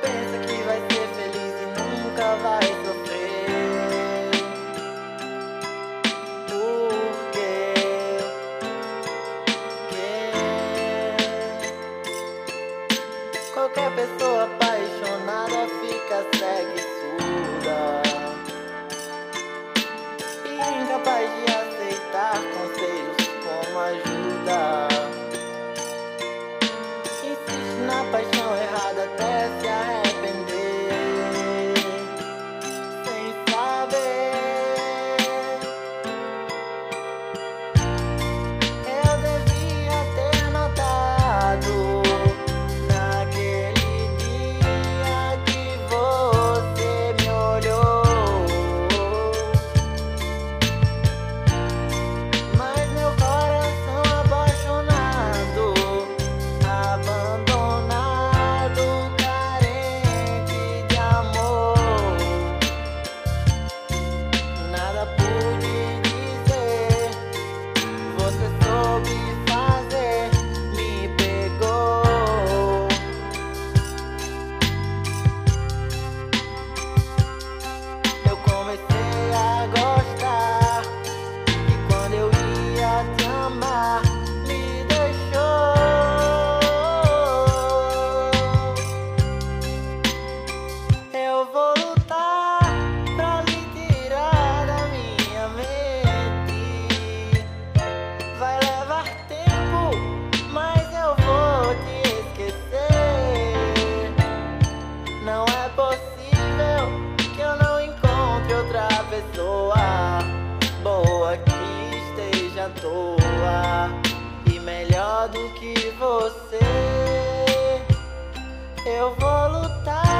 pensa que vai ser feliz e nunca vai sofrer. Porque qualquer pessoa apaixonada fica cega e surda e incapaz. Outra pessoa boa que esteja à toa e melhor do que você. Eu vou lutar.